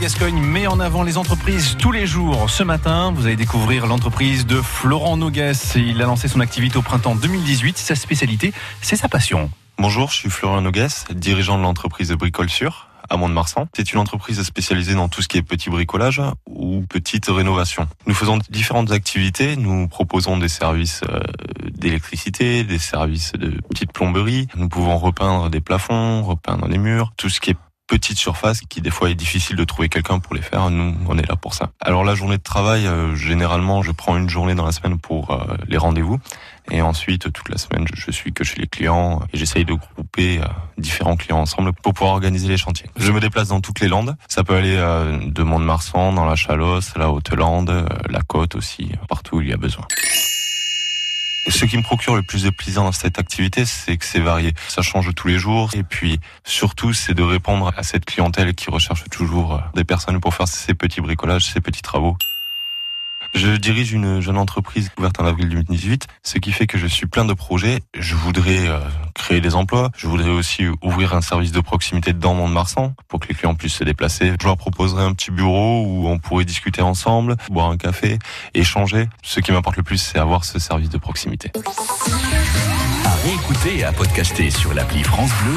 Gascogne met en avant les entreprises tous les jours. Ce matin, vous allez découvrir l'entreprise de Florent Nogues. Il a lancé son activité au printemps 2018. Sa spécialité, c'est sa passion. Bonjour, je suis Florent Nogues, dirigeant de l'entreprise de Bricole Sur à Mont-de-Marsan. C'est une entreprise spécialisée dans tout ce qui est petit bricolage ou petite rénovation. Nous faisons différentes activités. Nous proposons des services euh, d'électricité, des services de petite plomberie. Nous pouvons repeindre des plafonds, repeindre des murs, tout ce qui est petite surface qui des fois est difficile de trouver quelqu'un pour les faire. Nous, on est là pour ça. Alors la journée de travail, euh, généralement, je prends une journée dans la semaine pour euh, les rendez-vous. Et ensuite, toute la semaine, je suis que chez les clients et j'essaye de grouper euh, différents clients ensemble pour pouvoir organiser les chantiers. Je me déplace dans toutes les landes. Ça peut aller de Mont-de-Marsan, dans la Chalosse, la Haute-Lande, la Côte aussi, partout où il y a besoin. Ce qui me procure le plus de plaisir dans cette activité, c'est que c'est varié. Ça change tous les jours. Et puis, surtout, c'est de répondre à cette clientèle qui recherche toujours euh, des personnes pour faire ces petits bricolages, ces petits travaux. Je dirige une jeune entreprise ouverte en avril 2018, ce qui fait que je suis plein de projets. Je voudrais euh, créer des emplois. Je voudrais aussi ouvrir un service de proximité dans Mont-de-Marsan pour que les clients puissent se déplacer. Je leur proposerai un petit bureau où on pourrait discuter ensemble, boire un café, échanger. Ce qui m'importe le plus, c'est avoir ce service de proximité. À réécouter et à podcaster sur l'appli France Bleu.